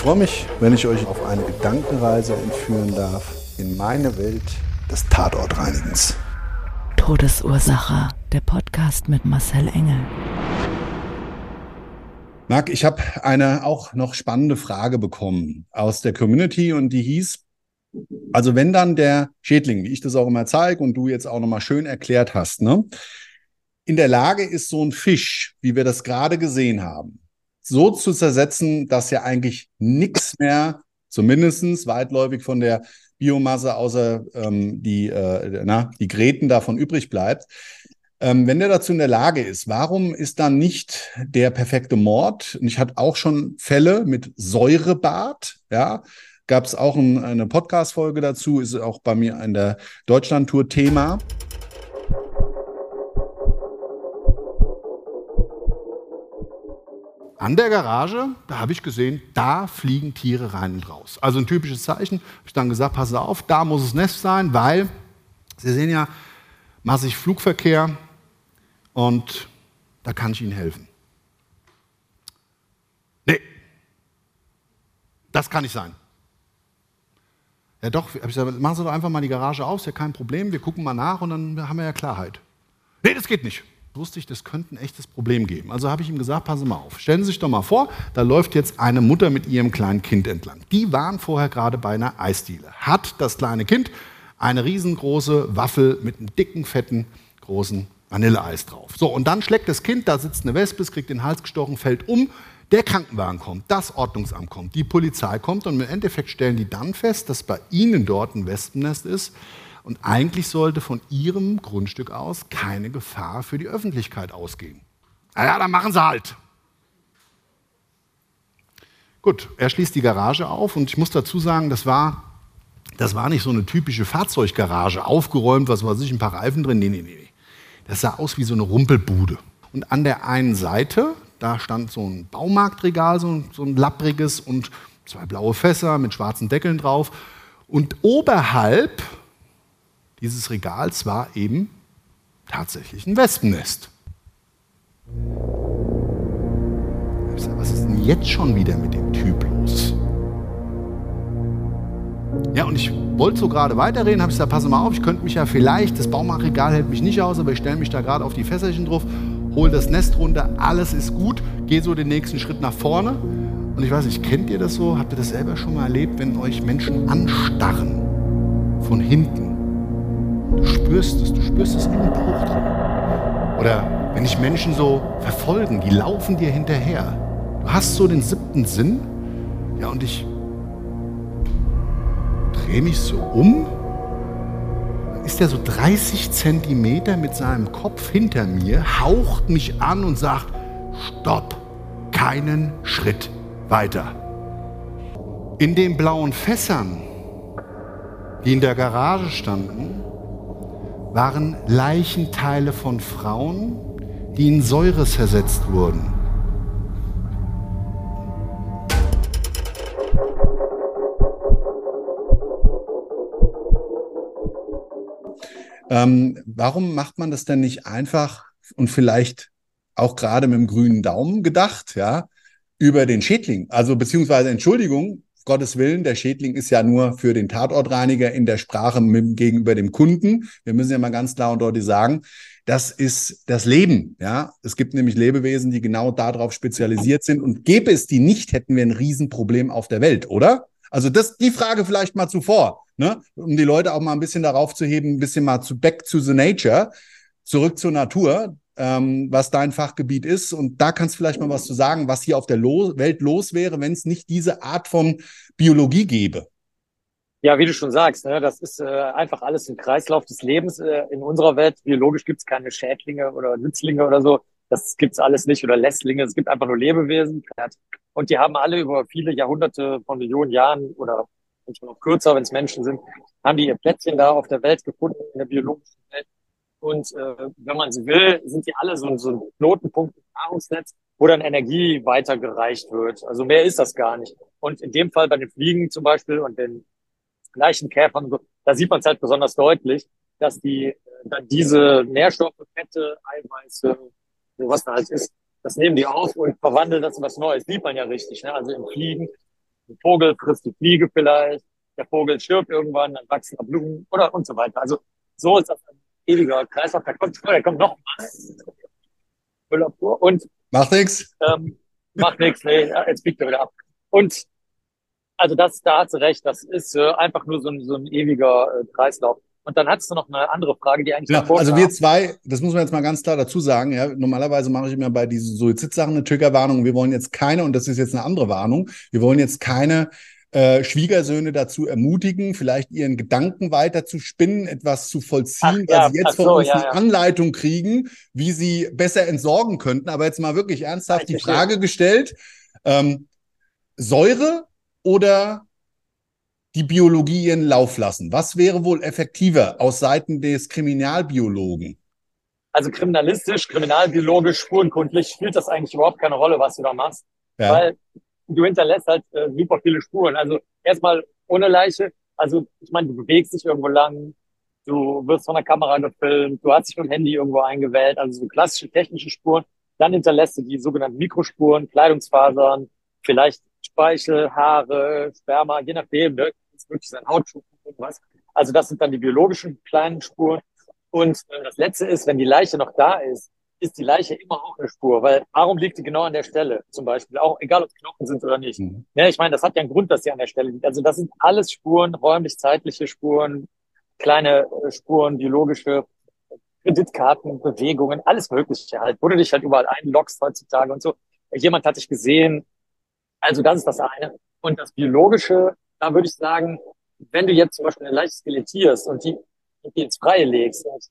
Ich freue mich, wenn ich euch auf eine Gedankenreise entführen darf in meine Welt des Tatortreinigens. Todesursache. Der Podcast mit Marcel Engel. Marc, ich habe eine auch noch spannende Frage bekommen aus der Community und die hieß, also wenn dann der Schädling, wie ich das auch immer zeige und du jetzt auch nochmal schön erklärt hast, ne, in der Lage ist, so ein Fisch, wie wir das gerade gesehen haben, so zu zersetzen, dass ja eigentlich nichts mehr, zumindestens weitläufig von der Biomasse außer ähm, die, äh, na, die Gräten davon übrig bleibt. Ähm, wenn der dazu in der Lage ist, warum ist dann nicht der perfekte Mord? Und ich hatte auch schon Fälle mit Säurebad, ja, gab es auch ein, eine Podcast-Folge dazu, ist auch bei mir in der Deutschland-Tour Thema. An der Garage, da habe ich gesehen, da fliegen Tiere rein und raus. Also ein typisches Zeichen. Habe ich dann gesagt, pass auf, da muss das Nest sein, weil Sie sehen ja massig Flugverkehr, und da kann ich Ihnen helfen. Nee, das kann nicht sein. Ja doch, hab ich gesagt, machen Sie doch einfach mal die Garage auf, ist ja kein Problem, wir gucken mal nach und dann haben wir ja Klarheit. Nee, das geht nicht. Wusste ich, das könnte ein echtes Problem geben. Also habe ich ihm gesagt, passen Sie mal auf. Stellen Sie sich doch mal vor, da läuft jetzt eine Mutter mit ihrem kleinen Kind entlang. Die waren vorher gerade bei einer Eisdiele. Hat das kleine Kind eine riesengroße Waffel mit einem dicken, fetten, großen Vanilleeis drauf. So, und dann schlägt das Kind, da sitzt eine Wespe, es kriegt den Hals gestochen, fällt um. Der Krankenwagen kommt, das Ordnungsamt kommt, die Polizei kommt und im Endeffekt stellen die dann fest, dass bei ihnen dort ein Wespennest ist und eigentlich sollte von ihrem Grundstück aus keine Gefahr für die Öffentlichkeit ausgehen. Naja, dann machen sie halt. Gut, er schließt die Garage auf und ich muss dazu sagen, das war, das war nicht so eine typische Fahrzeuggarage, aufgeräumt, was weiß ich, ein paar Reifen drin. Nee, nee, nee. Das sah aus wie so eine Rumpelbude. Und an der einen Seite, da stand so ein Baumarktregal, so ein, so ein lappriges und zwei blaue Fässer mit schwarzen Deckeln drauf. Und oberhalb dieses Regals war eben tatsächlich ein Wespennest. Was ist denn jetzt schon wieder mit dem Typ los? Ja, und ich wollte so gerade weiterreden, habe ich gesagt, pass mal auf, ich könnte mich ja vielleicht, das Baumarktregal hält mich nicht aus, aber ich stelle mich da gerade auf die Fässerchen drauf, hole das Nest runter, alles ist gut, gehe so den nächsten Schritt nach vorne. Und ich weiß nicht, kennt ihr das so? Habt ihr das selber schon mal erlebt, wenn euch Menschen anstarren von hinten? Du spürst es, du spürst es in den Bauch drin. Oder wenn dich Menschen so verfolgen, die laufen dir hinterher. Du hast so den siebten Sinn. Ja, und ich drehe mich so um, ist er so 30 Zentimeter mit seinem Kopf hinter mir, haucht mich an und sagt, stopp, keinen Schritt weiter. In den blauen Fässern, die in der Garage standen, waren Leichenteile von Frauen, die in Säure zersetzt wurden. Ähm, warum macht man das denn nicht einfach und vielleicht auch gerade mit dem grünen Daumen gedacht, ja, über den Schädling? Also beziehungsweise Entschuldigung, Gottes Willen, der Schädling ist ja nur für den Tatortreiniger in der Sprache mit, gegenüber dem Kunden. Wir müssen ja mal ganz klar und deutlich sagen, das ist das Leben. Ja, es gibt nämlich Lebewesen, die genau darauf spezialisiert sind. Und gäbe es die nicht, hätten wir ein Riesenproblem auf der Welt, oder? Also das, die Frage vielleicht mal zuvor, ne? um die Leute auch mal ein bisschen darauf zu heben, ein bisschen mal zu back to the nature, zurück zur Natur, ähm, was dein Fachgebiet ist. Und da kannst du vielleicht mal was zu sagen, was hier auf der Lo Welt los wäre, wenn es nicht diese Art von Biologie gäbe. Ja, wie du schon sagst, ne, das ist äh, einfach alles ein Kreislauf des Lebens äh, in unserer Welt. Biologisch gibt es keine Schädlinge oder Nützlinge oder so. Das gibt's alles nicht oder Lässlinge. Es gibt einfach nur Lebewesen. Und die haben alle über viele Jahrhunderte von Millionen Jahren oder manchmal noch kürzer, wenn es Menschen sind, haben die ihr Plätzchen da auf der Welt gefunden, in der biologischen Welt. Und äh, wenn man sie will, sind die alle so, so ein Knotenpunkt im Nahrungsnetz, wo dann Energie weitergereicht wird. Also mehr ist das gar nicht. Und in dem Fall bei den Fliegen zum Beispiel und den gleichen Käfern, da sieht man es halt besonders deutlich, dass die äh, dann diese Nährstoffe, Fette, Eiweiße, so was da halt ist, das nehmen die auf und verwandeln das in was Neues. Sieht man ja richtig. Ne? Also im Fliegen, ein Vogel frisst die Fliege vielleicht, der Vogel stirbt irgendwann, dann wachsen da Blumen oder und so weiter. Also so ist das ewiger Kreislauf. Da kommt, da kommt noch was. Müllabfuhr und macht nichts. Ähm, macht nichts, nee, jetzt biegt er wieder ab. Und also das, da hast du recht, das ist äh, einfach nur so ein, so ein ewiger äh, Kreislauf. Und dann hattest du noch eine andere Frage, die eigentlich. Ja, also wir zwei, das muss man jetzt mal ganz klar dazu sagen. Ja, normalerweise mache ich mir bei diesen Suizidsachen eine Triggerwarnung. Wir wollen jetzt keine, und das ist jetzt eine andere Warnung, wir wollen jetzt keine äh, Schwiegersöhne dazu ermutigen, vielleicht ihren Gedanken weiter zu spinnen, etwas zu vollziehen, Ach, ja, weil sie jetzt so, von uns ja, ja. Anleitung kriegen, wie sie besser entsorgen könnten. Aber jetzt mal wirklich ernsthaft die Frage gestellt, ähm, Säure oder die Biologie ihren Lauf lassen? Was wäre wohl effektiver aus Seiten des Kriminalbiologen? Also kriminalistisch, kriminalbiologisch, spurenkundlich spielt das eigentlich überhaupt keine Rolle, was du da machst. Ja. Weil du hinterlässt halt äh, super viele Spuren. Also erstmal ohne Leiche. Also ich meine, du bewegst dich irgendwo lang, du wirst von der Kamera gefilmt, du hast dich mit dem Handy irgendwo eingewählt, also so klassische technische Spuren. Dann hinterlässt du die sogenannten Mikrospuren, Kleidungsfasern, vielleicht Speichel, Haare, Sperma, je nachdem, ne? Ist wirklich sein Hautschuppen und was. Also das sind dann die biologischen kleinen Spuren. Und äh, das letzte ist, wenn die Leiche noch da ist, ist die Leiche immer auch eine Spur, weil warum liegt die genau an der Stelle zum Beispiel? Auch egal, ob es Knochen sind oder nicht. Mhm. Ja, ich meine, das hat ja einen Grund, dass sie an der Stelle liegt. Also das sind alles Spuren, räumlich-zeitliche Spuren, kleine äh, Spuren, biologische Kreditkarten, Bewegungen, alles Mögliche halt, wo du dich halt überall einloggst heutzutage und so. Jemand hat dich gesehen, also das ist das eine. Und das Biologische, da würde ich sagen, wenn du jetzt zum Beispiel eine Leiche skelettierst und die, die ins Freie legst und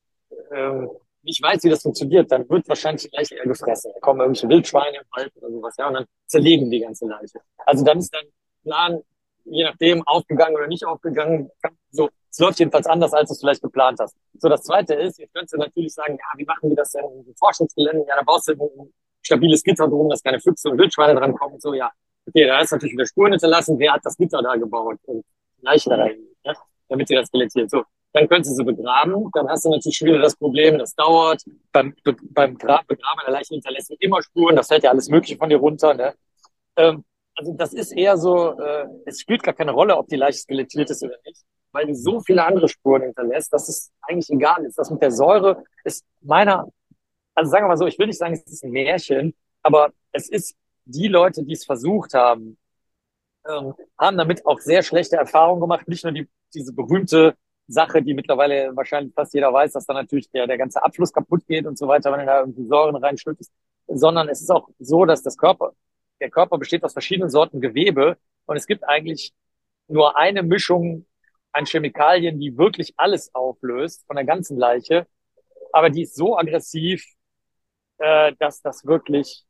ähm, nicht weiß, wie das funktioniert, dann wird wahrscheinlich die Leiche eher gefressen. Da kommen irgendwelche Wildschweine im Wald oder sowas, ja, und dann zerlegen die ganze Leiche. Also dann ist dein Plan, je nachdem, aufgegangen oder nicht aufgegangen. So, es läuft jedenfalls anders, als du es vielleicht geplant hast. So, das zweite ist, jetzt könntest du natürlich sagen, ja, wie machen die das denn im Forschungsgelände? Ja, da baust du ein stabiles Gitter drum, dass keine Füchse und Wildschweine dran kommen. So, ja, Okay, da ist natürlich wieder Spuren hinterlassen. Wer hat das Gitter da gebaut und Leichen da rein, ja, damit sie das skelettiert. So, dann könntest du sie begraben. Dann hast du natürlich wieder das Problem, das dauert. Beim, be, beim Gra Begraben einer Leiche hinterlässt du immer Spuren. Das fällt ja alles Mögliche von dir runter. Ne? Ähm, also das ist eher so, äh, es spielt gar keine Rolle, ob die Leiche skelettiert ist oder nicht, weil du so viele andere Spuren hinterlässt, dass es eigentlich egal ist. Das mit der Säure ist meiner, also sagen wir mal so, ich will nicht sagen, es ist ein Märchen, aber es ist die Leute, die es versucht haben, ähm, haben damit auch sehr schlechte Erfahrungen gemacht. Nicht nur die, diese berühmte Sache, die mittlerweile wahrscheinlich fast jeder weiß, dass da natürlich der, der ganze Abfluss kaputt geht und so weiter, wenn er da irgendwie Säuren reinschüttet, sondern es ist auch so, dass das Körper, der Körper besteht aus verschiedenen Sorten Gewebe und es gibt eigentlich nur eine Mischung an Chemikalien, die wirklich alles auflöst von der ganzen Leiche, aber die ist so aggressiv, äh, dass das wirklich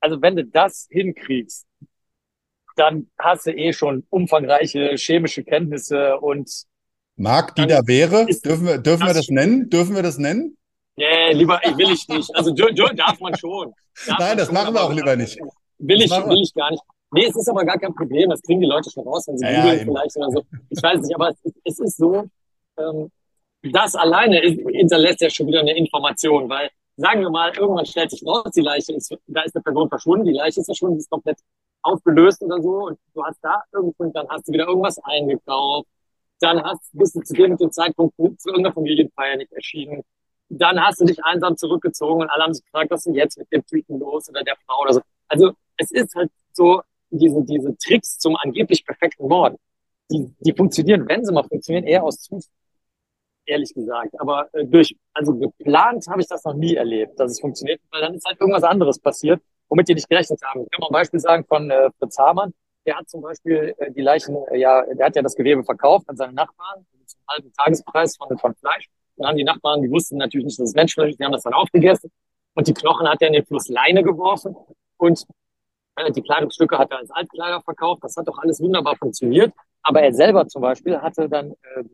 also wenn du das hinkriegst, dann hast du eh schon umfangreiche chemische Kenntnisse und Marc, die da wäre, dürfen wir, dürfen wir das nennen? Dürfen wir das nennen? Nee, lieber, ich will ich nicht. Also darf man schon. Darf Nein, das schon, machen wir auch lieber nicht. Will ich, will ich gar nicht. Nee, es ist aber gar kein Problem. Das kriegen die Leute schon raus, wenn sie ja, googeln ja, vielleicht oder so. Ich weiß nicht, aber es, es ist so, ähm, das alleine hinterlässt ja schon wieder eine Information, weil sagen wir mal, irgendwann stellt sich raus, die Leiche ist, da ist eine Person verschwunden, die Leiche ist verschwunden, die ist komplett aufgelöst oder so und du hast da irgendwo, dann hast du wieder irgendwas eingekauft, dann hast, bist du zu dem, dem Zeitpunkt zu irgendeiner Familienfeier nicht erschienen, dann hast du dich einsam zurückgezogen und alle haben sich gefragt, was ist denn jetzt mit dem Typen los oder der Frau oder so. Also es ist halt so, diese, diese Tricks zum angeblich perfekten Mord, die, die funktionieren, wenn sie mal funktionieren, eher aus Zufall, ehrlich gesagt. Aber äh, durch, also geplant habe ich das noch nie erlebt, dass es funktioniert, weil dann ist halt irgendwas anderes passiert, womit die nicht gerechnet haben. Ich kann mal ein Beispiel sagen von äh, Fritz Hamann. Der hat zum Beispiel äh, die Leichen, äh, ja, der hat ja das Gewebe verkauft an seine Nachbarn zum halben Tagespreis von, von Fleisch. Dann haben die Nachbarn, die wussten natürlich nicht, dass es Menschenfleisch ist, die haben das dann aufgegessen. Und die Knochen hat er in den Fluss Leine geworfen. Und äh, die Kleidungsstücke hat er als Altkleider verkauft. Das hat doch alles wunderbar funktioniert. Aber er selber zum Beispiel hatte dann äh,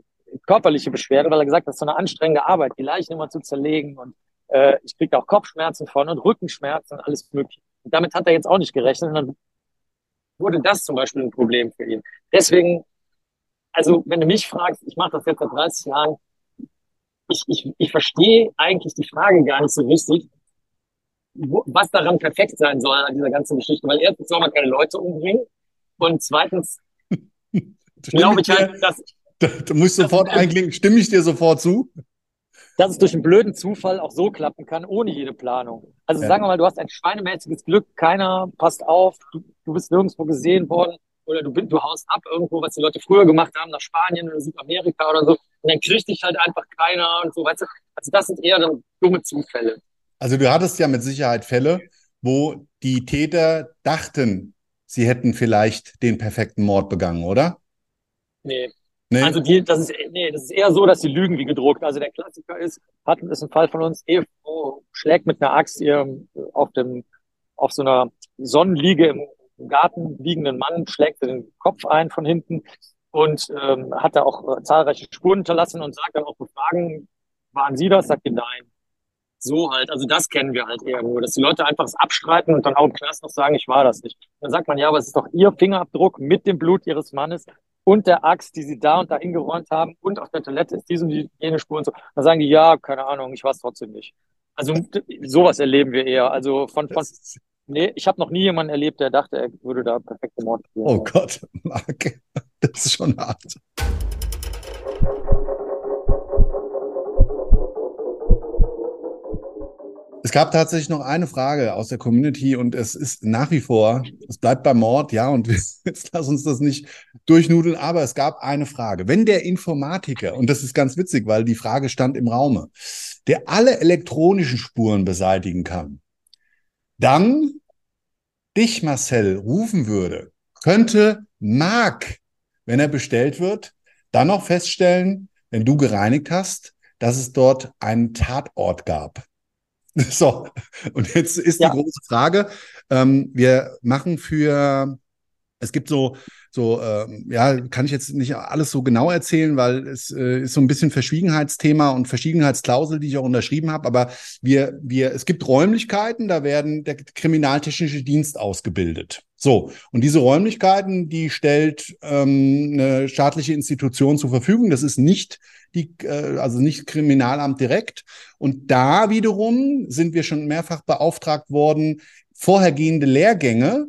körperliche Beschwerde, weil er gesagt hat, das ist so eine anstrengende Arbeit, die Leichen immer zu zerlegen und äh, ich kriege auch Kopfschmerzen von und Rückenschmerzen und alles mögliche. Und damit hat er jetzt auch nicht gerechnet und dann wurde das zum Beispiel ein Problem für ihn. Deswegen, also wenn du mich fragst, ich mache das jetzt seit 30 Jahren, ich, ich, ich verstehe eigentlich die Frage gar nicht so richtig, wo, was daran perfekt sein soll an dieser ganzen Geschichte. Weil erstens soll man keine Leute umbringen und zweitens glaube ich halt, dass... Da, da musst sofort einklinken, stimme ich dir sofort zu? Dass es durch einen blöden Zufall auch so klappen kann, ohne jede Planung. Also ja. sagen wir mal, du hast ein schweinemäßiges Glück, keiner passt auf, du, du bist nirgendwo gesehen worden oder du, du haust ab irgendwo, was die Leute früher gemacht haben, nach Spanien oder Südamerika oder so, und dann kriegt dich halt einfach keiner und so, weißt du. Also das sind eher dann dumme Zufälle. Also du hattest ja mit Sicherheit Fälle, wo die Täter dachten, sie hätten vielleicht den perfekten Mord begangen, oder? Nee. Nee. Also die, das ist, nee, das ist eher so, dass sie lügen wie gedruckt. Also der Klassiker ist, hat, ist ein Fall von uns, Ehefrau schlägt mit einer Axt ihr auf dem, auf so einer Sonnenliege im Garten liegenden Mann schlägt den Kopf ein von hinten und ähm, hat da auch äh, zahlreiche Spuren hinterlassen und sagt dann auch befragen, waren Sie das? Sagt ihr nein. So halt, also das kennen wir halt eher nur, dass die Leute einfach das abstreiten und dann auch im Knast noch sagen, ich war das nicht. Dann sagt man, ja, aber es ist doch Ihr Fingerabdruck mit dem Blut Ihres Mannes und der Axt, die Sie da und da hingeräumt haben und auf der Toilette ist diese und die, jene Spur und so. Dann sagen die, ja, keine Ahnung, ich war es trotzdem nicht. Also sowas erleben wir eher. Also von, von Nee, ich habe noch nie jemanden erlebt, der dachte, er würde da perfekte Mord spielen. Oh Gott, Marc, das ist schon hart. Es gab tatsächlich noch eine Frage aus der Community und es ist nach wie vor, es bleibt beim Mord, ja, und jetzt lass uns das nicht durchnudeln, aber es gab eine Frage. Wenn der Informatiker, und das ist ganz witzig, weil die Frage stand im Raume, der alle elektronischen Spuren beseitigen kann, dann dich, Marcel, rufen würde, könnte Marc, wenn er bestellt wird, dann noch feststellen, wenn du gereinigt hast, dass es dort einen Tatort gab. So, und jetzt ist ja. die große Frage, ähm, wir machen für, es gibt so so, äh, ja, kann ich jetzt nicht alles so genau erzählen, weil es äh, ist so ein bisschen Verschwiegenheitsthema und Verschwiegenheitsklausel, die ich auch unterschrieben habe. Aber wir, wir, es gibt Räumlichkeiten, da werden der kriminaltechnische Dienst ausgebildet. So, und diese Räumlichkeiten, die stellt ähm, eine staatliche Institution zur Verfügung. Das ist nicht die, äh, also nicht Kriminalamt direkt. Und da wiederum sind wir schon mehrfach beauftragt worden, vorhergehende Lehrgänge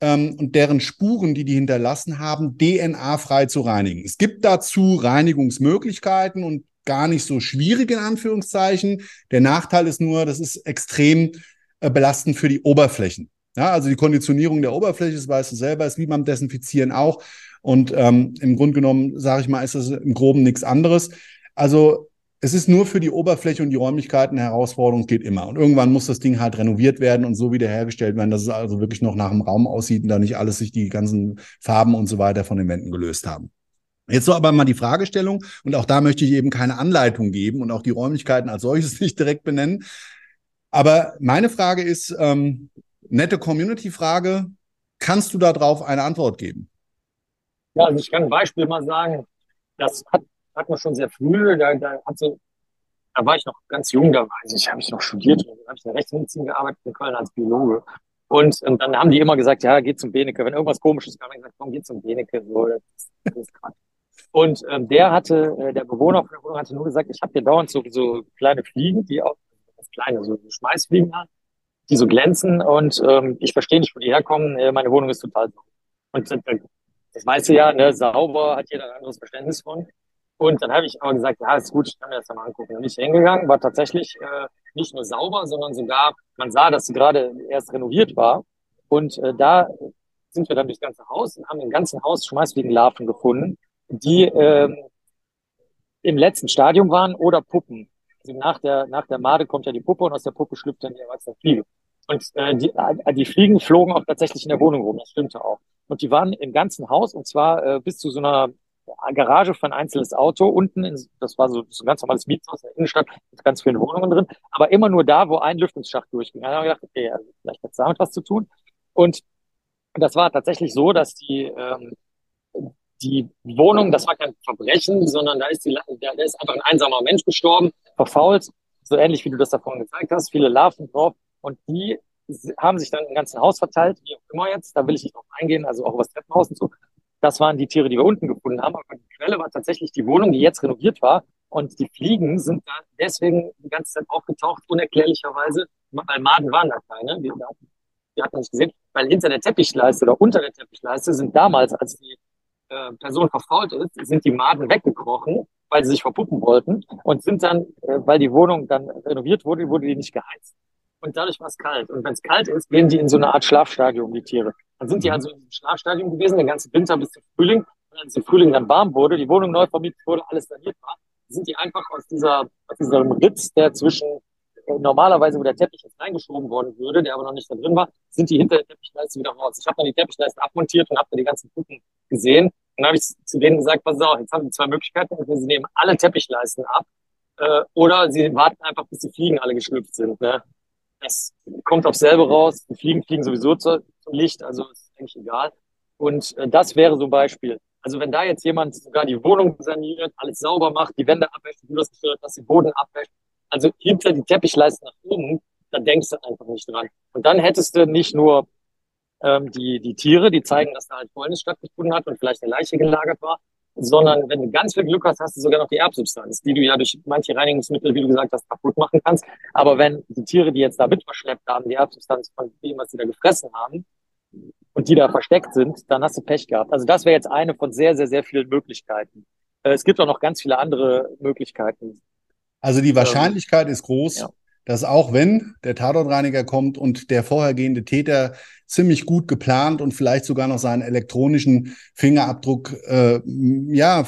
ähm, und deren Spuren, die die hinterlassen haben, DNA-frei zu reinigen. Es gibt dazu Reinigungsmöglichkeiten und gar nicht so schwierig in Anführungszeichen. Der Nachteil ist nur, das ist extrem äh, belastend für die Oberflächen. Ja, also die Konditionierung der Oberfläche, das weißt du selber, ist wie beim Desinfizieren auch. Und ähm, im Grunde genommen, sage ich mal, ist das im Groben nichts anderes. Also es ist nur für die Oberfläche und die Räumlichkeiten eine Herausforderung, geht immer. Und irgendwann muss das Ding halt renoviert werden und so wiederhergestellt werden, dass es also wirklich noch nach dem Raum aussieht und da nicht alles sich die ganzen Farben und so weiter von den Wänden gelöst haben. Jetzt so aber mal die Fragestellung und auch da möchte ich eben keine Anleitung geben und auch die Räumlichkeiten als solches nicht direkt benennen. Aber meine Frage ist, ähm, nette Community-Frage, kannst du darauf eine Antwort geben? Ja, also ich kann ein Beispiel mal sagen. Das hat hat man schon sehr früh, da, da hat so, da war ich noch ganz jung, da weiß ich, habe ich noch studiert, da habe ich in der Rechtsmedizin gearbeitet in Köln als Biologe. Und, und dann haben die immer gesagt, ja, geht zum Benecke. Wenn irgendwas komisches kam, dann gesagt, komm, geh zum Benecke. So, das ist, ist Und ähm, der hatte, äh, der Bewohner von der Wohnung hatte nur gesagt, ich habe hier dauernd so, so kleine Fliegen, die auch, das kleine, so Schmeißfliegen haben, die so glänzen und ähm, ich verstehe nicht, wo die herkommen. Äh, meine Wohnung ist total sauber. Und äh, das weißt du ja, ne, sauber hat jeder ein anderes Verständnis von. Und dann habe ich aber gesagt, ja, ist gut, ich kann mir das ja mal angucken. Bin ich hingegangen, war tatsächlich äh, nicht nur sauber, sondern sogar, man sah, dass sie gerade erst renoviert war. Und äh, da sind wir dann durchs ganze Haus und haben im ganzen Haus Schmeißfliegenlarven gefunden, die ähm, im letzten Stadium waren oder Puppen. Also nach der, nach der Made kommt ja die Puppe und aus der Puppe schlüpft dann die erwachsene Fliege. Und äh, die, äh, die Fliegen flogen auch tatsächlich in der Wohnung rum, das stimmte auch. Und die waren im ganzen Haus und zwar äh, bis zu so einer Garage für ein einzelnes Auto unten, in, das war so, so ein ganz normales Mietshaus in der Innenstadt mit ganz vielen Wohnungen drin, aber immer nur da, wo ein Lüftungsschacht durchging. Da habe ich gedacht, okay, also vielleicht hat es damit was zu tun. Und das war tatsächlich so, dass die, ähm, die Wohnung, das war kein Verbrechen, sondern da ist, die, da, da ist einfach ein einsamer Mensch gestorben, verfault, so ähnlich wie du das davon gezeigt hast, viele Larven drauf. Und die haben sich dann im ganzen Haus verteilt, wie auch immer jetzt, da will ich nicht drauf eingehen, also auch was Treppenhaus und so. Das waren die Tiere, die wir unten gefunden haben. Aber die Quelle war tatsächlich die Wohnung, die jetzt renoviert war. Und die Fliegen sind da deswegen die ganze Zeit aufgetaucht, unerklärlicherweise, weil Maden waren da keine. Die, die hatten nicht gesehen, weil hinter der Teppichleiste oder unter der Teppichleiste sind damals, als die äh, Person verfault ist, sind die Maden weggekrochen, weil sie sich verpuppen wollten und sind dann, äh, weil die Wohnung dann renoviert wurde, wurde die nicht geheizt. Und dadurch war es kalt. Und wenn es kalt ist, gehen die in so eine Art Schlafstadium, die Tiere. Dann sind die also in diesem Schlafstadium gewesen, den ganzen Winter bis zum Frühling. Und als im Frühling dann warm wurde, die Wohnung neu vermietet wurde, alles saniert war, sind die einfach aus dieser, aus diesem Ritz, der zwischen äh, normalerweise, wo der Teppich jetzt reingeschoben worden würde, der aber noch nicht da drin war, sind die hinter der Teppichleiste wieder raus. Ich habe dann die Teppichleiste abmontiert und habe dann die ganzen Puppen gesehen. Dann habe ich zu denen gesagt, pass auf, jetzt haben sie zwei Möglichkeiten. Sie nehmen alle Teppichleisten ab äh, oder sie warten einfach, bis die Fliegen alle geschlüpft sind. Ne? Das kommt auf selber raus. Die Fliegen fliegen sowieso zu, zum Licht, also ist eigentlich egal. Und äh, das wäre so ein Beispiel. Also wenn da jetzt jemand sogar die Wohnung saniert, alles sauber macht, die Wände abwäscht, du hast gehört, dass den Boden abwäscht, also hinter die Teppichleiste nach oben, da denkst du einfach nicht dran. Und dann hättest du nicht nur ähm, die, die Tiere, die zeigen, dass da halt Fäulnis stattgefunden hat und vielleicht eine Leiche gelagert war, sondern wenn du ganz viel Glück hast, hast du sogar noch die Erbsubstanz, die du ja durch manche Reinigungsmittel, wie du gesagt hast, kaputt machen kannst. Aber wenn die Tiere, die jetzt da mit verschleppt haben, die Erbsubstanz von dem, was sie da gefressen haben, und die da versteckt sind, dann hast du Pech gehabt. Also das wäre jetzt eine von sehr, sehr, sehr vielen Möglichkeiten. Äh, es gibt auch noch ganz viele andere Möglichkeiten. Also die Wahrscheinlichkeit ähm, ist groß, ja. Dass auch wenn der Tatortreiniger kommt und der vorhergehende Täter ziemlich gut geplant und vielleicht sogar noch seinen elektronischen Fingerabdruck äh, ja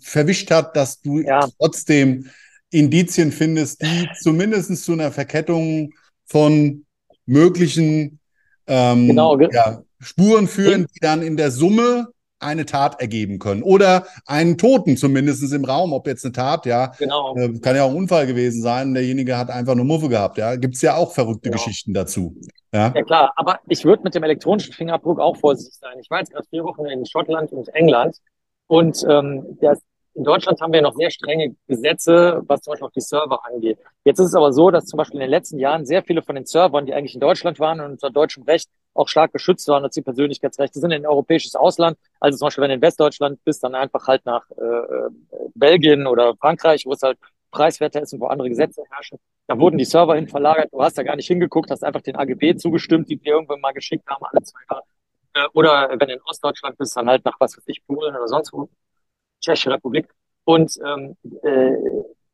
verwischt hat, dass du ja. trotzdem Indizien findest, die zumindest zu einer Verkettung von möglichen ähm, genau. ja, Spuren führen, die dann in der Summe eine Tat ergeben können. Oder einen Toten zumindest im Raum, ob jetzt eine Tat, ja. Genau. Äh, kann ja auch ein Unfall gewesen sein. Derjenige hat einfach nur Muffe gehabt, ja. Gibt es ja auch verrückte genau. Geschichten dazu. Ja? ja, klar. Aber ich würde mit dem elektronischen Fingerabdruck auch vorsichtig sein. Ich war jetzt gerade vier Wochen in Schottland und England und ähm, der, in Deutschland haben wir noch sehr strenge Gesetze, was zum Beispiel auch die Server angeht. Jetzt ist es aber so, dass zum Beispiel in den letzten Jahren sehr viele von den Servern, die eigentlich in Deutschland waren und unter deutschem Recht auch stark geschützt waren, dass die Persönlichkeitsrechte sind in ein europäisches Ausland. Also zum Beispiel, wenn du in Westdeutschland bist, dann einfach halt nach äh, äh, Belgien oder Frankreich, wo es halt preiswerter ist und wo andere Gesetze herrschen. Da wurden die Server hin verlagert. Du hast da gar nicht hingeguckt, hast einfach den AGB zugestimmt, die dir irgendwann mal geschickt haben, alle zwei Jahre. Äh, oder wenn du in Ostdeutschland bist, dann halt nach was weiß ich, Polen oder sonst wo. Tschechische Republik. Und ähm, äh,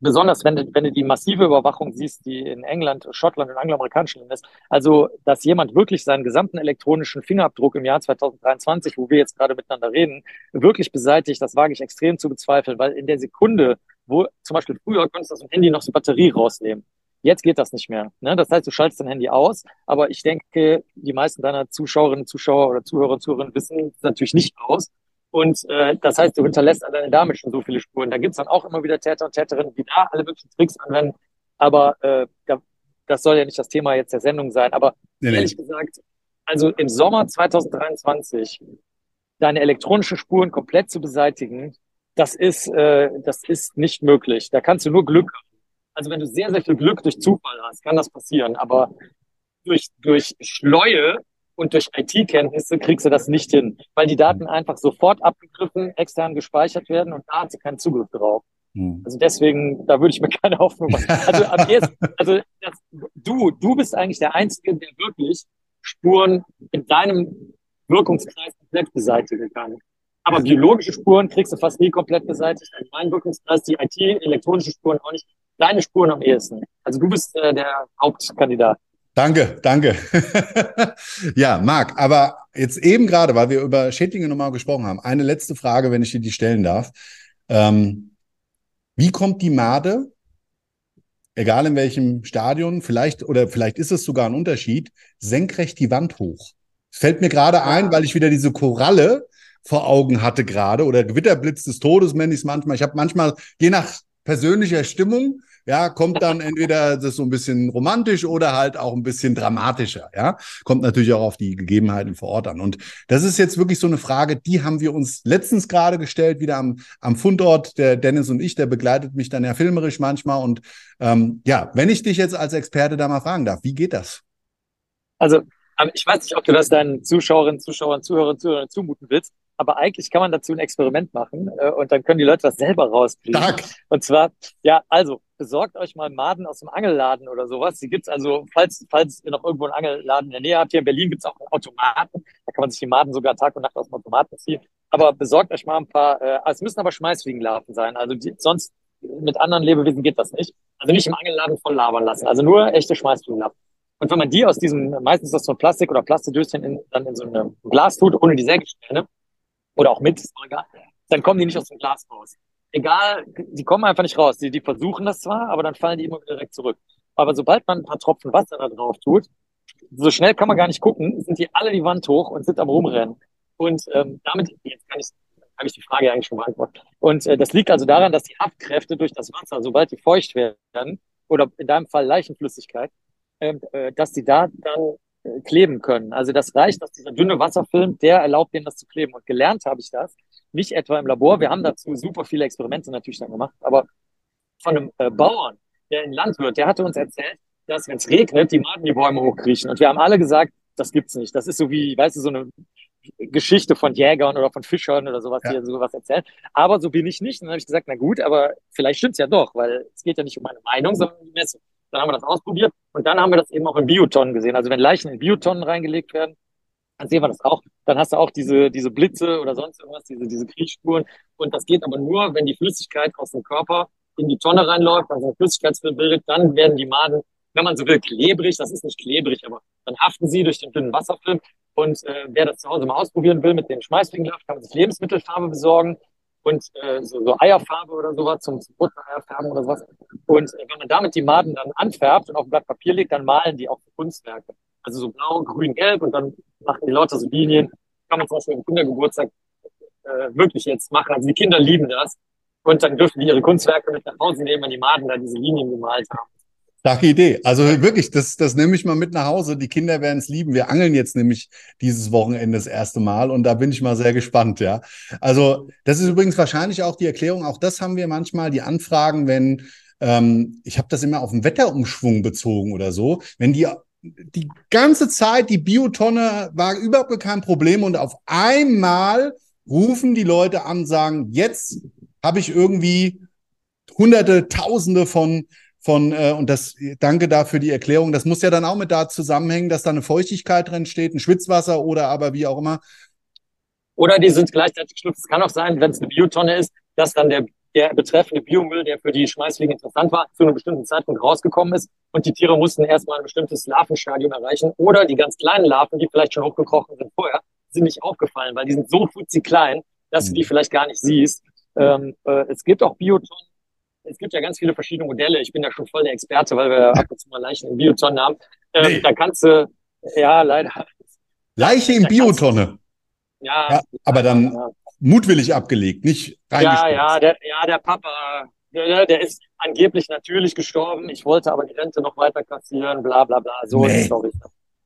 besonders wenn du, wenn du die massive Überwachung siehst, die in England, Schottland und angloamerikanischen Ländern ist, also dass jemand wirklich seinen gesamten elektronischen Fingerabdruck im Jahr 2023, wo wir jetzt gerade miteinander reden, wirklich beseitigt, das wage ich extrem zu bezweifeln, weil in der Sekunde, wo zum Beispiel früher konntest du aus dem Handy noch so Batterie rausnehmen. Jetzt geht das nicht mehr. Ne? Das heißt, du schaltest dein Handy aus, aber ich denke, die meisten deiner Zuschauerinnen, Zuschauer oder Zuhörer Zuhörerinnen wissen es natürlich nicht aus. Und äh, das heißt, du hinterlässt alleine damit schon so viele Spuren. Da gibt's dann auch immer wieder Täter und Täterinnen, die da alle möglichen Tricks anwenden. Aber äh, da, das soll ja nicht das Thema jetzt der Sendung sein. Aber nee, ehrlich nee. gesagt, also im Sommer 2023 deine elektronischen Spuren komplett zu beseitigen, das ist, äh, das ist nicht möglich. Da kannst du nur Glück haben. Also wenn du sehr, sehr viel Glück durch Zufall hast, kann das passieren. Aber durch, durch Schleue und durch IT-Kenntnisse kriegst du das nicht hin, weil die Daten einfach sofort abgegriffen, extern gespeichert werden und da hat sie keinen Zugriff drauf. Hm. Also deswegen, da würde ich mir keine Hoffnung machen. Also am ersten, also das, du, du bist eigentlich der Einzige, der wirklich Spuren in deinem Wirkungskreis komplett beseitigen kann. Aber biologische Spuren kriegst du fast nie komplett beseitigt. Ein Einwirkungskreis, die IT, elektronische Spuren auch nicht. Deine Spuren am ehesten. Also du bist äh, der Hauptkandidat. Danke, danke. ja, Marc, aber jetzt eben gerade, weil wir über Schädlinge nochmal gesprochen haben, eine letzte Frage, wenn ich dir die stellen darf. Ähm, wie kommt die Made, egal in welchem Stadion, vielleicht oder vielleicht ist es sogar ein Unterschied, senkrecht die Wand hoch? Es fällt mir gerade ein, weil ich wieder diese Koralle vor Augen hatte gerade oder Gewitterblitz des Todes, nenne ich es manchmal. Ich habe manchmal, je nach persönlicher Stimmung, ja, kommt dann entweder das so ein bisschen romantisch oder halt auch ein bisschen dramatischer, ja. Kommt natürlich auch auf die Gegebenheiten vor Ort an. Und das ist jetzt wirklich so eine Frage, die haben wir uns letztens gerade gestellt, wieder am, am Fundort. Der Dennis und ich, der begleitet mich dann ja filmerisch manchmal. Und ähm, ja, wenn ich dich jetzt als Experte da mal fragen darf, wie geht das? Also, ich weiß nicht, ob du das deinen Zuschauerinnen, Zuschauern, Zuhörern, Zuhörern zumuten willst aber eigentlich kann man dazu ein Experiment machen äh, und dann können die Leute das selber rauskriegen. Tag. Und zwar, ja, also besorgt euch mal Maden aus dem Angelladen oder sowas. Die gibt's also, falls, falls ihr noch irgendwo einen Angelladen in der Nähe habt, hier in Berlin gibt's auch einen Automaten. Da kann man sich die Maden sogar Tag und Nacht aus dem Automaten ziehen. Aber besorgt euch mal ein paar, äh, es müssen aber Schmeißfliegenlarven sein. Also die, sonst mit anderen Lebewesen geht das nicht. Also nicht im Angelladen voll labern lassen. Also nur echte Schmeißfliegenlarven. Und wenn man die aus diesem, meistens so einem Plastik oder Plastidöschen in, dann in so einem Glas tut, ohne die Sägespäne, oder auch mit, ist egal, dann kommen die nicht aus dem Glas raus. Egal, die kommen einfach nicht raus. Die, die versuchen das zwar, aber dann fallen die immer direkt zurück. Aber sobald man ein paar Tropfen Wasser da drauf tut, so schnell kann man gar nicht gucken, sind die alle die Wand hoch und sind am rumrennen. Und ähm, damit, jetzt kann ich, habe ich die Frage eigentlich schon beantwortet. Und äh, das liegt also daran, dass die Haftkräfte durch das Wasser, sobald die feucht werden, oder in deinem Fall Leichenflüssigkeit, ähm, äh, dass die da dann kleben können. Also das reicht, dass dieser dünne Wasserfilm, der erlaubt denen das zu kleben. Und gelernt habe ich das, nicht etwa im Labor. Wir haben dazu super viele Experimente natürlich dann gemacht, aber von einem äh, Bauern, der ein Landwirt, der hatte uns erzählt, dass wenn es regnet, die Maden die Bäume hochkriechen. Und wir haben alle gesagt, das gibt's nicht. Das ist so wie, weißt du, so eine Geschichte von Jägern oder von Fischern oder sowas, ja. die sowas erzählen. Aber so bin ich nicht. Und dann habe ich gesagt, na gut, aber vielleicht stimmt's ja doch, weil es geht ja nicht um meine Meinung, sondern um die Messung. Dann haben wir das ausprobiert und dann haben wir das eben auch in Biotonnen gesehen. Also wenn Leichen in Biotonnen reingelegt werden, dann sehen wir das auch. Dann hast du auch diese, diese Blitze oder sonst irgendwas, diese, diese Kriechspuren. Und das geht aber nur, wenn die Flüssigkeit aus dem Körper in die Tonne reinläuft, also ein Flüssigkeitsfilm bildet, dann werden die Maden, wenn man so will, klebrig. Das ist nicht klebrig, aber dann haften sie durch den dünnen Wasserfilm. Und äh, wer das zu Hause mal ausprobieren will mit dem Schmeißfliegenlaft, kann man sich Lebensmittelfarbe besorgen und äh, so, so Eierfarbe oder sowas zum, zum Buttereierfärben oder sowas. Und äh, wenn man damit die Maden dann anfärbt und auf ein Blatt Papier legt, dann malen die auch Kunstwerke. Also so blau, grün, gelb und dann machen die Leute so Linien. Kann man zum Beispiel im Kindergeburtstag äh, wirklich jetzt machen. Also die Kinder lieben das. Und dann dürfen die ihre Kunstwerke mit nach Hause nehmen, wenn die Maden da diese Linien gemalt haben. Starke Idee. Also wirklich, das, das nehme ich mal mit nach Hause. Die Kinder werden es lieben. Wir angeln jetzt nämlich dieses Wochenende das erste Mal und da bin ich mal sehr gespannt, ja. Also, das ist übrigens wahrscheinlich auch die Erklärung. Auch das haben wir manchmal, die Anfragen, wenn, ähm, ich habe das immer auf den Wetterumschwung bezogen oder so, wenn die die ganze Zeit, die Biotonne war überhaupt kein Problem und auf einmal rufen die Leute an, sagen, jetzt habe ich irgendwie hunderte, tausende von von, äh, und das, danke dafür die Erklärung, das muss ja dann auch mit da zusammenhängen, dass da eine Feuchtigkeit drin steht, ein Schwitzwasser oder aber wie auch immer. Oder die sind gleichzeitig geschlüpft. Es kann auch sein, wenn es eine Biotonne ist, dass dann der, der betreffende Biomüll, der für die Schmeißfliegen interessant war, zu einem bestimmten Zeitpunkt rausgekommen ist und die Tiere mussten erstmal ein bestimmtes Larvenstadium erreichen. Oder die ganz kleinen Larven, die vielleicht schon hochgekrochen sind vorher, sind nicht aufgefallen, weil die sind so futzi klein, dass mhm. du die vielleicht gar nicht siehst. Ähm, äh, es gibt auch Biotonnen, es gibt ja ganz viele verschiedene Modelle. Ich bin ja schon voll der Experte, weil wir ab und zu mal Leichen in Biotonnen haben. Ähm, nee. Da kannst du, ja, leider. Leiche in Biotonne. Ja, ja, aber dann ja. mutwillig abgelegt, nicht Ja, ja, der, ja, der Papa, der, der ist angeblich natürlich gestorben. Ich wollte aber die Rente noch weiter kassieren, bla, bla, bla. So nee. Story.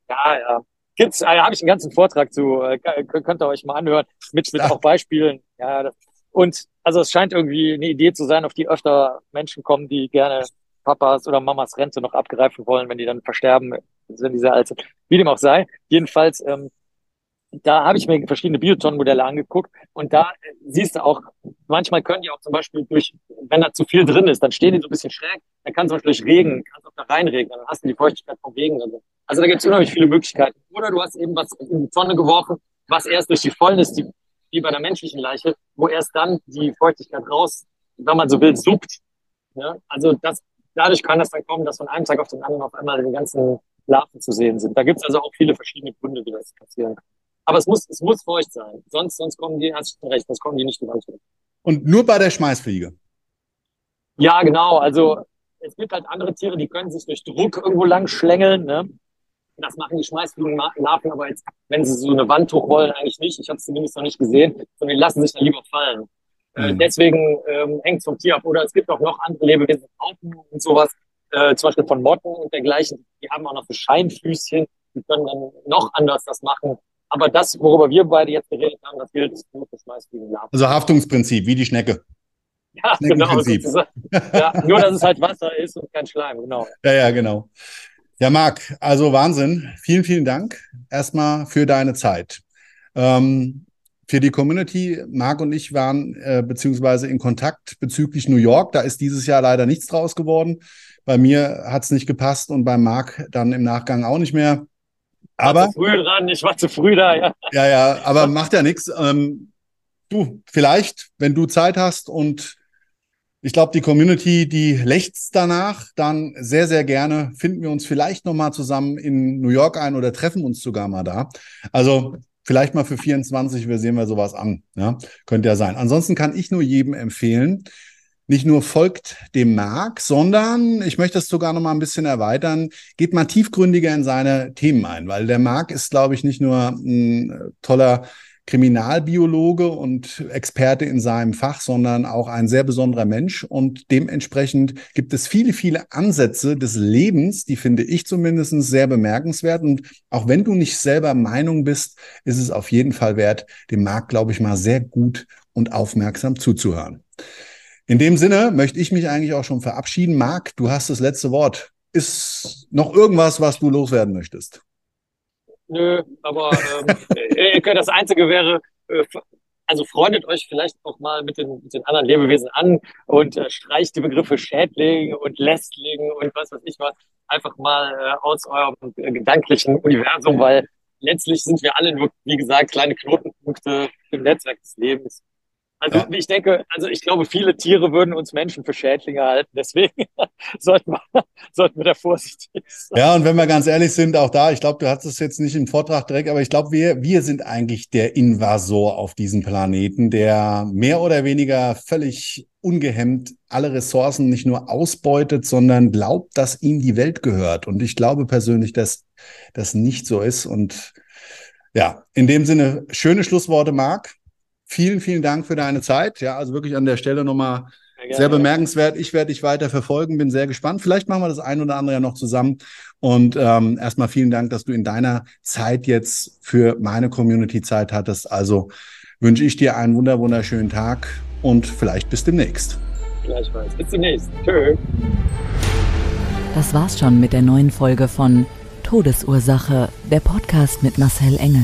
Ja, ja. Gibt's, äh, habe ich einen ganzen Vortrag zu, äh, könnt ihr euch mal anhören, mit, mit auch Beispielen. Ja, das, und also es scheint irgendwie eine Idee zu sein, auf die öfter Menschen kommen, die gerne Papas oder Mamas Rente noch abgreifen wollen, wenn die dann versterben, wenn die sehr alt. Wie dem auch sei. Jedenfalls, ähm, da habe ich mir verschiedene Bioton-Modelle angeguckt und da siehst du auch, manchmal können die auch zum Beispiel durch, wenn da zu viel drin ist, dann stehen die so ein bisschen schräg, dann kann zum Beispiel durch Regen, kann es auch da reinregnen, dann hast du die Feuchtigkeit vom Regen. Also, also da gibt es unheimlich viele Möglichkeiten. Oder du hast eben was in die Tonne geworfen, was erst durch die Fäulnis die wie bei der menschlichen Leiche, wo erst dann die Feuchtigkeit raus, wenn man so will, suppt. Ja? Also das, dadurch kann das dann kommen, dass von einem Tag auf den anderen auf einmal die ganzen Larven zu sehen sind. Da gibt es also auch viele verschiedene Gründe, wie das passieren kann. Aber es muss, es muss feucht sein. Sonst, sonst kommen die, hast du recht, sonst kommen die nicht über Und nur bei der Schmeißfliege? Ja, genau. Also es gibt halt andere Tiere, die können sich durch Druck irgendwo lang schlängeln. Ne? Das machen die Schmeißfliegenlarven aber jetzt, wenn sie so eine Wand hochwollen, eigentlich nicht. Ich habe es zumindest noch nicht gesehen, sondern die lassen sich dann lieber fallen. Äh, mhm. deswegen ähm, hängt es vom Tier ab. Oder es gibt auch noch andere Lebewesen, Raupen und sowas, äh, zum Beispiel von Motten und dergleichen. Die haben auch noch so Scheinfüßchen, die können dann noch anders das machen. Aber das, worüber wir beide jetzt geredet haben, das gilt nur für Schmeißfliegenlarven. Also Haftungsprinzip, wie die Schnecke. Ja, genau. Ja, nur, dass es halt Wasser ist und kein Schleim, genau. Ja, ja, genau. Ja, Marc, also Wahnsinn. Vielen, vielen Dank erstmal für deine Zeit. Ähm, für die Community, Marc und ich waren äh, beziehungsweise in Kontakt bezüglich New York. Da ist dieses Jahr leider nichts draus geworden. Bei mir hat es nicht gepasst und bei Marc dann im Nachgang auch nicht mehr. Aber war zu früh dran, ich war zu früh da, ja. Ja, ja, aber macht ja nichts. Ähm, du, vielleicht, wenn du Zeit hast und ich glaube, die Community, die lechzt danach, dann sehr, sehr gerne finden wir uns vielleicht nochmal zusammen in New York ein oder treffen uns sogar mal da. Also vielleicht mal für 24, wir sehen wir sowas an. Ja, könnte ja sein. Ansonsten kann ich nur jedem empfehlen, nicht nur folgt dem Marc, sondern ich möchte es sogar noch mal ein bisschen erweitern, geht mal tiefgründiger in seine Themen ein, weil der Marc ist, glaube ich, nicht nur ein toller Kriminalbiologe und Experte in seinem Fach, sondern auch ein sehr besonderer Mensch. Und dementsprechend gibt es viele, viele Ansätze des Lebens, die finde ich zumindest sehr bemerkenswert. Und auch wenn du nicht selber Meinung bist, ist es auf jeden Fall wert, dem Markt, glaube ich, mal sehr gut und aufmerksam zuzuhören. In dem Sinne möchte ich mich eigentlich auch schon verabschieden. Marc, du hast das letzte Wort. Ist noch irgendwas, was du loswerden möchtest? Nö, aber ähm, äh, das Einzige wäre, äh, also freundet euch vielleicht auch mal mit den, mit den anderen Lebewesen an und äh, streicht die Begriffe Schädling und Lästling und was weiß ich was einfach mal äh, aus eurem äh, gedanklichen Universum, weil letztlich sind wir alle nur, wie gesagt, kleine Knotenpunkte im Netzwerk des Lebens. Also ja. ich denke, also ich glaube, viele Tiere würden uns Menschen für Schädlinge halten. Deswegen sollten wir, sollten wir da vorsichtig sein. Ja, und wenn wir ganz ehrlich sind, auch da, ich glaube, du hast es jetzt nicht im Vortrag direkt, aber ich glaube, wir, wir sind eigentlich der Invasor auf diesem Planeten, der mehr oder weniger völlig ungehemmt alle Ressourcen nicht nur ausbeutet, sondern glaubt, dass ihm die Welt gehört. Und ich glaube persönlich, dass das nicht so ist. Und ja, in dem Sinne, schöne Schlussworte, Marc. Vielen, vielen Dank für deine Zeit. Ja, also wirklich an der Stelle nochmal sehr, sehr bemerkenswert. Ich werde dich weiter verfolgen, bin sehr gespannt. Vielleicht machen wir das ein oder andere ja noch zusammen. Und ähm, erstmal vielen Dank, dass du in deiner Zeit jetzt für meine Community Zeit hattest. Also wünsche ich dir einen wunder wunderschönen Tag und vielleicht bis demnächst. Gleichfalls. Bis demnächst. Tschö. Das war's schon mit der neuen Folge von Todesursache, der Podcast mit Marcel Engel.